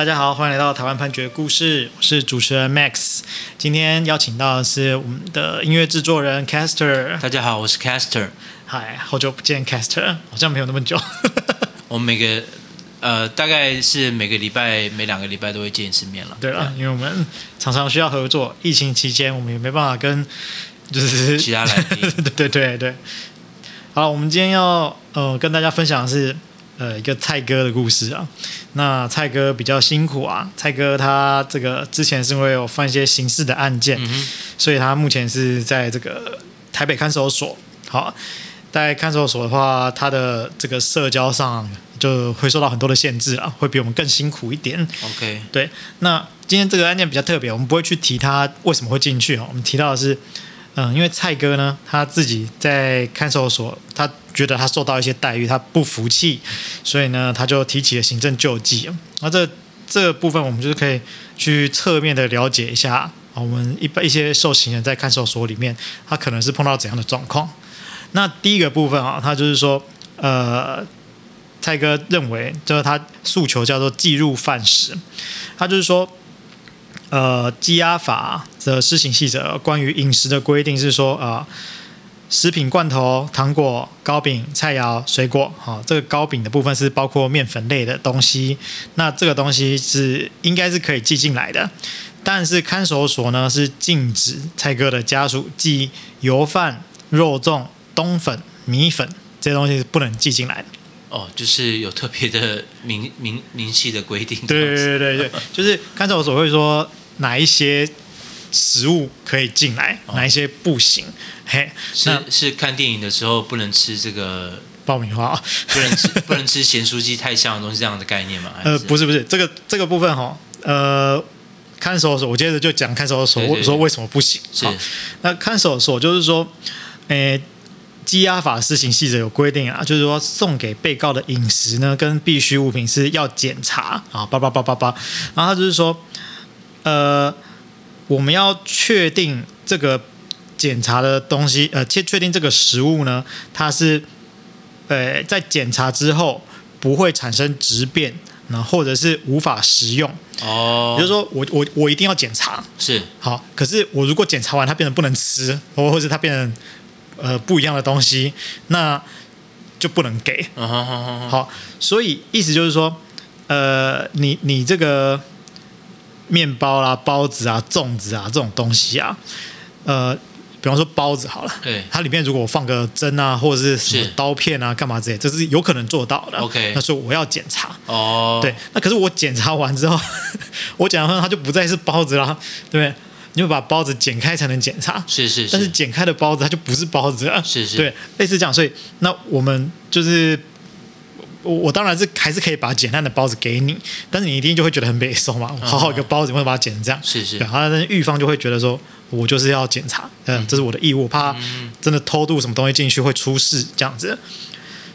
大家好，欢迎来到台湾判决故事，我是主持人 Max。今天邀请到的是我们的音乐制作人 Caster。大家好，我是 Caster。嗨，好久不见，Caster，好像没有那么久。我们每个呃，大概是每个礼拜、每两个礼拜都会见一次面了。对了，因为我们常常需要合作，疫情期间我们也没办法跟就是其他来宾。对对对对。好，我们今天要呃跟大家分享的是。呃，一个蔡哥的故事啊。那蔡哥比较辛苦啊。蔡哥他这个之前是因为有犯一些刑事的案件，嗯、所以他目前是在这个台北看守所。好，在看守所的话，他的这个社交上就会受到很多的限制啊，会比我们更辛苦一点。OK，对。那今天这个案件比较特别，我们不会去提他为什么会进去啊。我们提到的是。嗯，因为蔡哥呢，他自己在看守所，他觉得他受到一些待遇，他不服气，所以呢，他就提起了行政救济。那这这个部分，我们就是可以去侧面的了解一下，我们一般一些受刑人在看守所里面，他可能是碰到怎样的状况。那第一个部分啊，他就是说，呃，蔡哥认为，就是他诉求叫做计入饭食，他就是说。呃，羁押法的施行细则关于饮食的规定是说，呃，食品罐头、糖果、糕饼、菜肴、水果，好、哦，这个糕饼的部分是包括面粉类的东西，那这个东西是应该是可以寄进来的，但是看守所呢是禁止蔡哥的家属寄油饭、肉粽、冬粉、米粉这些东西是不能寄进来的。哦，就是有特别的明明明细的规定。对对对对对，就是看守所会说。哪一些食物可以进来，哪一些不行？哦、嘿，是是看电影的时候不能吃这个爆米花，不能吃 不能吃咸酥鸡太香的东西，这样的概念吗？呃，不是不是，这个这个部分哈，呃，看守所，我接着就讲看守所，我说为什么不行？是，那看守所就是说，诶，羁押法施行细则有规定啊，就是说送给被告的饮食呢，跟必需物品是要检查啊，叭叭叭叭叭，然后他就是说。呃，我们要确定这个检查的东西，呃，确确定这个食物呢，它是，呃，在检查之后不会产生质变，那或者是无法食用。哦，也就是说我我我一定要检查，是好，可是我如果检查完它变成不能吃，或或者它变成呃不一样的东西，那就不能给。Uh huh huh huh. 好，所以意思就是说，呃，你你这个。面包啦、包子啊、粽子啊这种东西啊，呃，比方说包子好了，对，它里面如果我放个针啊，或者是什么刀片啊、干嘛之类，这是有可能做到的。OK，那所以我要检查。哦，对，那可是我检查完之后，我检查完它就不再是包子啦，对不对？你会把包子剪开才能检查。是是是，但是剪开的包子它就不是包子了。是是，对，类似这样。所以那我们就是。我我当然是还是可以把简单的包子给你，但是你一定就会觉得很悲伤嘛。好好一个包子，为什么把它剪成这样？是是。然后狱方就会觉得说，我就是要检查，嗯，这是我的义务，怕真的偷渡什么东西进去会出事这样子。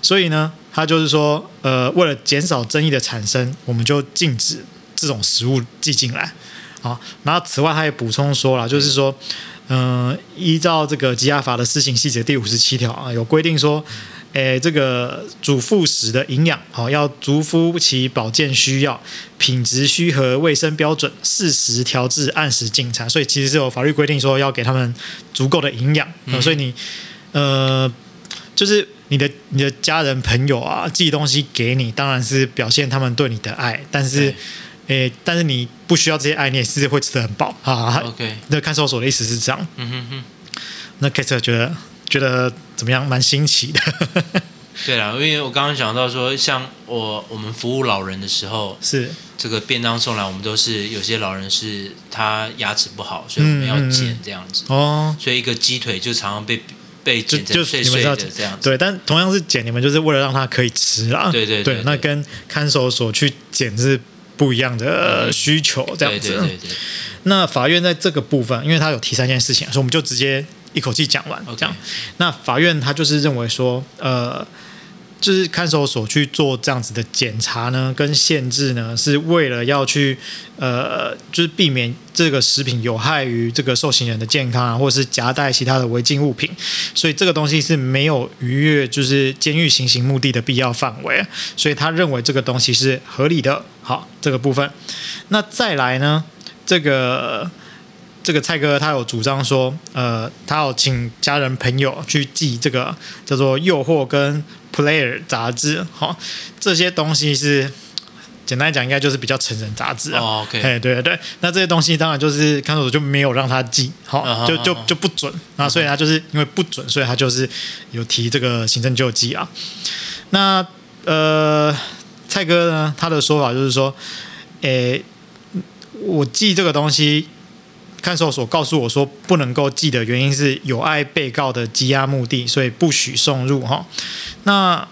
所以呢，他就是说，呃，为了减少争议的产生，我们就禁止这种食物寄进来。啊，然后此外他也补充说了，就是说，嗯、呃，依照这个吉亚法的施行细则第五十七条啊，有规定说。诶，这个主副食的营养好，要足夫其保健需要，品质需合卫生标准，适时调制，按时进餐。所以其实是有法律规定说要给他们足够的营养。嗯、所以你呃，就是你的你的家人朋友啊寄东西给你，当然是表现他们对你的爱。但是对诶，但是你不需要这些爱，你也是会吃得很饱啊。OK，那看守所的意思是这样。嗯哼哼。那 Kate 觉得。觉得怎么样？蛮新奇的。对啦，因为我刚刚讲到说，像我我们服务老人的时候，是这个便当送来，我们都是有些老人是他牙齿不好，所以我们要剪这样子。哦，所以一个鸡腿就常常被被剪成碎碎的这样子。对，但同样是剪，你们就是为了让他可以吃啦。对对对，对，对，那跟看守所去剪是不一样的需求，这样子。对对对对。那法院在这个部分，因为他有提三件事情，所以我们就直接。一口气讲完，这样，那法院他就是认为说，呃，就是看守所去做这样子的检查呢，跟限制呢，是为了要去呃，就是避免这个食品有害于这个受刑人的健康啊，或者是夹带其他的违禁物品，所以这个东西是没有逾越就是监狱行刑目的的必要范围，所以他认为这个东西是合理的。好，这个部分，那再来呢，这个。这个蔡哥他有主张说，呃，他有请家人朋友去寄这个叫做《诱惑》跟《Player》杂志，好、哦，这些东西是简单来讲，应该就是比较成人杂志啊。哦、OK，对对对，那这些东西当然就是看守所就没有让他寄，好、哦，uh 就就就不准啊，所以他就是因为不准，所以他就是有提这个行政救济啊。那呃，蔡哥呢，他的说法就是说，诶，我寄这个东西。看守所告诉我说，不能够寄的原因是有碍被告的羁押目的，所以不许送入哈。那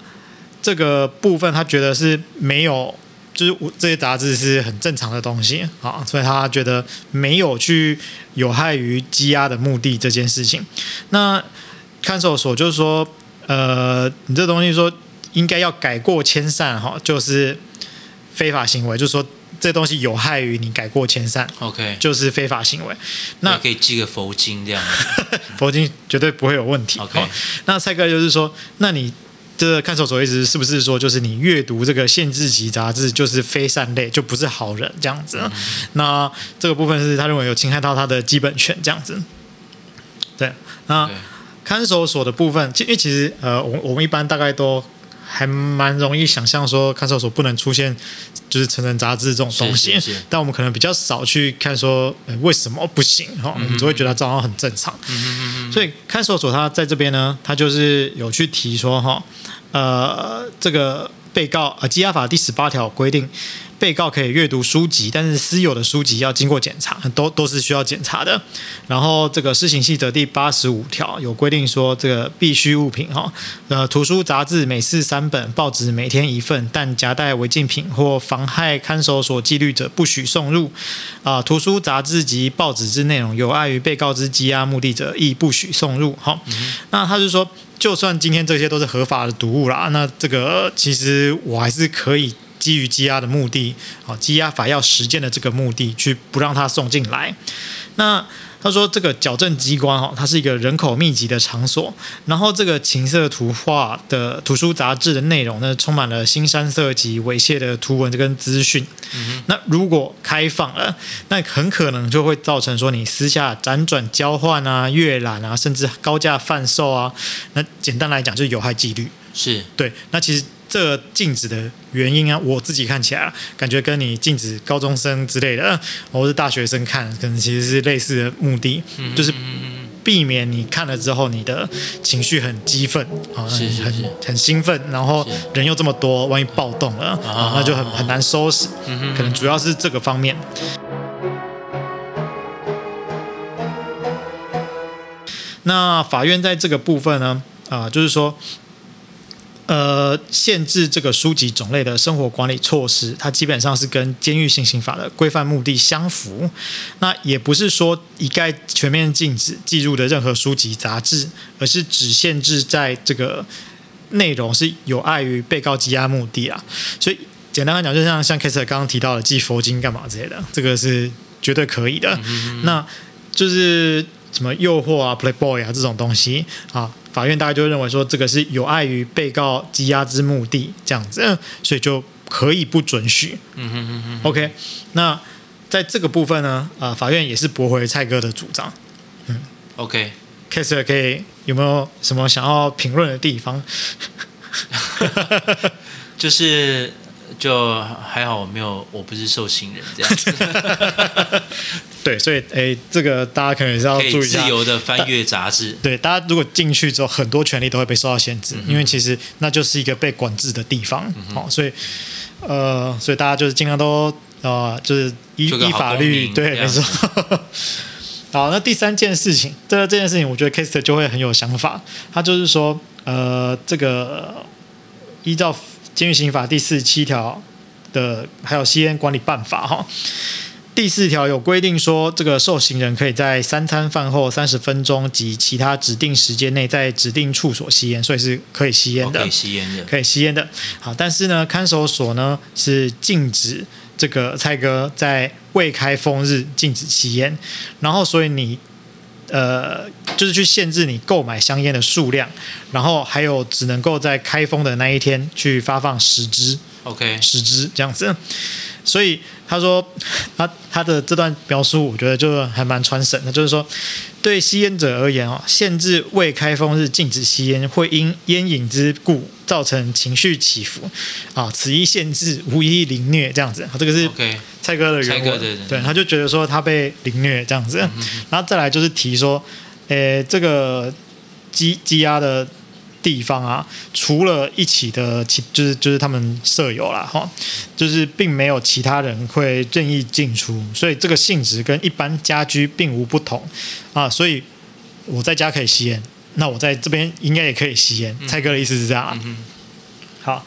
这个部分他觉得是没有，就是我这些杂志是很正常的东西啊，所以他觉得没有去有害于羁押的目的这件事情。那看守所就是说，呃，你这东西说应该要改过迁善哈，就是非法行为，就是说。这东西有害于你改过迁善，OK，就是非法行为。那可以寄个佛经这样，佛经绝对不会有问题。OK，那蔡哥就是说，那你这个看守所一直是不是说，就是你阅读这个限制级杂志就是非善类，就不是好人这样子？嗯、那这个部分是他认为有侵害到他的基本权这样子。对，那、看守所的部分，因为其实呃，我我们一般大概都。还蛮容易想象说，看守所不能出现就是成人杂志这种东西，但我们可能比较少去看说，欸、为什么不行哈？我们只会觉得这样很正常。嗯哼嗯，所以看守所他在这边呢，他就是有去提说哈，呃，这个被告呃，羁押法第十八条规定。被告可以阅读书籍，但是私有的书籍要经过检查，都都是需要检查的。然后这个施行细则第八十五条有规定说，这个必需物品哈，呃，图书杂志每次三本，报纸每天一份，但夹带违禁品或妨害看守所纪律者不许送入。啊、呃，图书杂志及报纸之内容有碍于被告之羁押目的者，亦不许送入。哈、嗯，那他就说，就算今天这些都是合法的读物啦，那这个其实我还是可以。基于羁押的目的，啊，羁押法要实践的这个目的，去不让他送进来。那他说，这个矫正机关哈，它是一个人口密集的场所，然后这个情色图画的图书杂志的内容呢，充满了腥膻色及猥亵的图文跟资讯。嗯。那如果开放了，那很可能就会造成说你私下辗转交换啊、阅览啊，甚至高价贩售啊。那简单来讲，就是有害纪律。是对。那其实。这个禁止的原因啊，我自己看起来啊，感觉跟你禁止高中生之类的，或是大学生看，可能其实是类似的目的，嗯、就是避免你看了之后你的情绪很激愤啊，很很很兴奋，然后人又这么多，万一暴动了啊，那就很很难收拾，可能主要是这个方面。那法院在这个部分呢，啊，就是说。呃，限制这个书籍种类的生活管理措施，它基本上是跟监狱行刑法的规范目的相符。那也不是说一概全面禁止寄入的任何书籍杂志，而是只限制在这个内容是有碍于被告羁押目的啊。所以简单来讲，就像像 Kester 刚刚提到的寄佛经干嘛之类的，这个是绝对可以的。那就是什么诱惑啊、Playboy 啊这种东西啊。法院大概就认为说，这个是有碍于被告羁押之目的，这样子，所以就可以不准许。嗯哼哼哼。OK，那在这个部分呢，啊、呃，法院也是驳回蔡哥的主张。嗯，OK，Kester 可以有没有什么想要评论的地方？就是。就还好，我没有，我不是受刑人这样子。对，所以诶，这个大家可能也是要注意一下。自由的翻阅杂志。对，大家如果进去之后，很多权利都会被受到限制，嗯、因为其实那就是一个被管制的地方。好、嗯，所以呃，所以大家就是尽量都呃，就是依依法律。对，没错。好，那第三件事情，这这件事情，我觉得 Kester 就会很有想法。他就是说，呃，这个依照。监狱刑法第四十七条的，还有吸烟管理办法哈，第四条有规定说，这个受刑人可以在三餐饭后三十分钟及其他指定时间内在指定处所吸烟，所以是可以吸烟的。可以吸烟的，可以吸烟的。好，但是呢，看守所呢是禁止这个蔡哥在未开封日禁止吸烟，然后所以你呃就是去限制你购买香烟的数量，然后还有只能够在开封的那一天去发放十支，OK，十支这样子。所以他说，他他的这段描述，我觉得就还蛮传神的。就是说，对吸烟者而言哦，限制未开封日禁止吸烟，会因烟瘾之故造成情绪起伏啊。此一限制无一凌虐这样子。这个是蔡哥的原文，对，他就觉得说他被凌虐这样子。然后再来就是提说，诶，这个积积压的。地方啊，除了一起的其就是就是他们舍友啦，哈，就是并没有其他人会任意进出，所以这个性质跟一般家居并无不同啊。所以我在家可以吸烟，那我在这边应该也可以吸烟。蔡哥的意思是这样啊。嗯、好，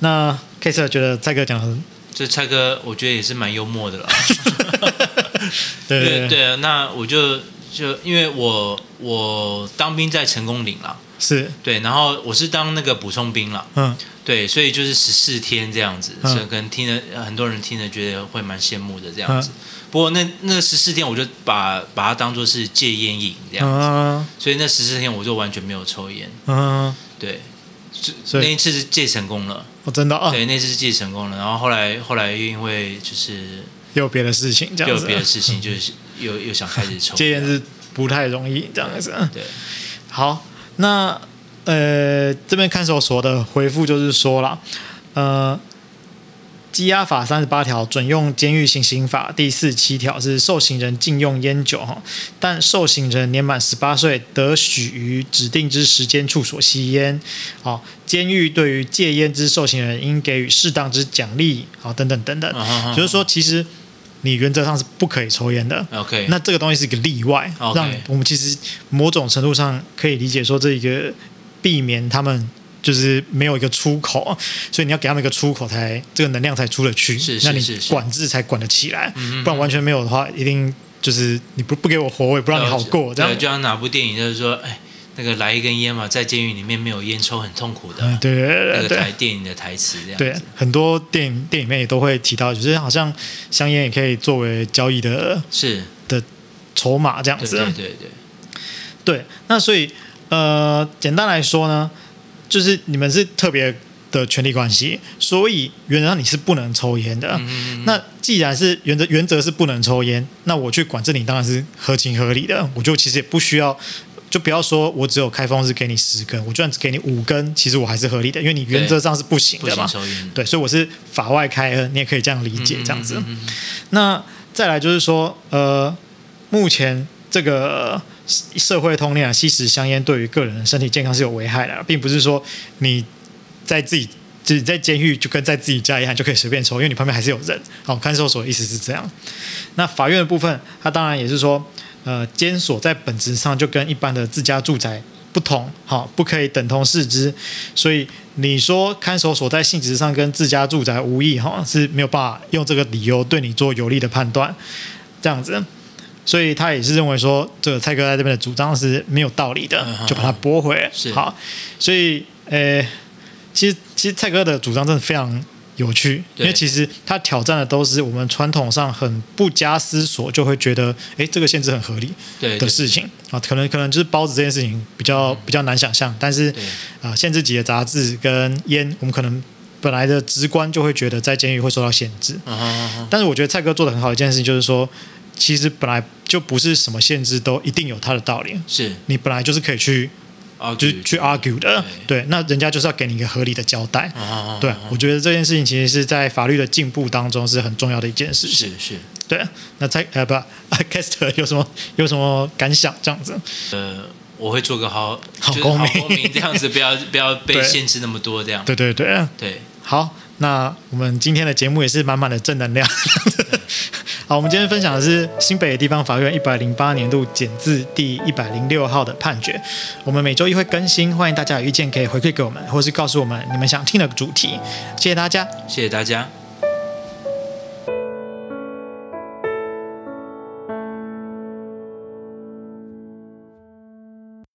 那 Case 觉得蔡哥讲的，这蔡哥我觉得也是蛮幽默的了。对对对，对啊，那我就就因为我我当兵在成功岭啦。是。对，然后我是当那个补充兵了，嗯，对，所以就是十四天这样子，嗯、所以可能听了很多人听了觉得会蛮羡慕的这样子。嗯、不过那那十四天我就把把它当做是戒烟瘾这样子，嗯、所以那十四天我就完全没有抽烟，嗯，对，所以那一次是戒成功了，我、哦、真的啊，对，那次是戒成功了，然后后来后来因为就是有别的事情，这样子，有别的事情就是又又想开始抽 戒烟是不太容易这样子，对，好。那呃，这边看守所的回复就是说了，呃，羁押法三十八条准用监狱行刑法第四七条是受刑人禁用烟酒哈，但受刑人年满十八岁得许于指定之时间处所吸烟，好，监狱对于戒烟之受刑人应给予适当之奖励，好，等等等等，就是说其实。你原则上是不可以抽烟的。OK，那这个东西是一个例外.让我们其实某种程度上可以理解说，这一个避免他们就是没有一个出口，所以你要给他们一个出口才，才这个能量才出得去。是是是是，那你管制才管得起来，不然完全没有的话，一定就是你不不给我活，我也不让你好过。这样就像哪部电影就是说，哎。那个来一根烟嘛，在监狱里面没有烟抽很痛苦的。嗯，对对对对。那个台电影的台词这样子。对，很多电影电影里面也都会提到，就是好像香烟也可以作为交易的，是的筹码这样子。对对对对。对，那所以呃，简单来说呢，就是你们是特别的权利关系，所以原则上你是不能抽烟的。那既然是原则原则是不能抽烟，那我去管制你当然是合情合理的。我就其实也不需要。就不要说我只有开封是给你十根，我就算只给你五根，其实我还是合理的，因为你原则上是不行的嘛。对，所以我是法外开恩，你也可以这样理解，这样子。那再来就是说，呃，目前这个社会通念啊，吸食香烟对于个人的身体健康是有危害的，并不是说你在自己自己在监狱就跟在自己家一样就可以随便抽，因为你旁边还是有人。好，看守所的意思是这样。那法院的部分，他当然也是说。呃，监所在本质上就跟一般的自家住宅不同，好，不可以等同视之。所以你说看守所在性质上跟自家住宅无异，哈，是没有办法用这个理由对你做有利的判断，这样子。所以他也是认为说，这个蔡哥在这边的主张是没有道理的，就把它驳回。是好，所以呃，其实其实蔡哥的主张真的非常。有趣，因为其实他挑战的都是我们传统上很不加思索就会觉得，哎，这个限制很合理的事情。啊，可能可能就是包子这件事情比较、嗯、比较难想象，但是啊、呃，限制级的杂志跟烟，我们可能本来的直观就会觉得在监狱会受到限制，嗯、哼哼但是我觉得蔡哥做的很好的一件事情就是说，其实本来就不是什么限制都一定有它的道理，是。你本来就是可以去。就是去 argue 的，对，那人家就是要给你一个合理的交代，啊、对，我觉得这件事情其实是在法律的进步当中是很重要的一件事。情，是是，对，那在呃不，Caster 有什么有什么感想？这样子？呃，我会做个好好公民，公民这样子，不要 不要被限制那么多这样，对对对对，对，好，那我们今天的节目也是满满的正能量。好，我们今天分享的是新北地方法院一百零八年度简字第一百零六号的判决。我们每周一会更新，欢迎大家有意见可以回馈给我们，或是告诉我们你们想听的主题。谢谢大家，谢谢大家。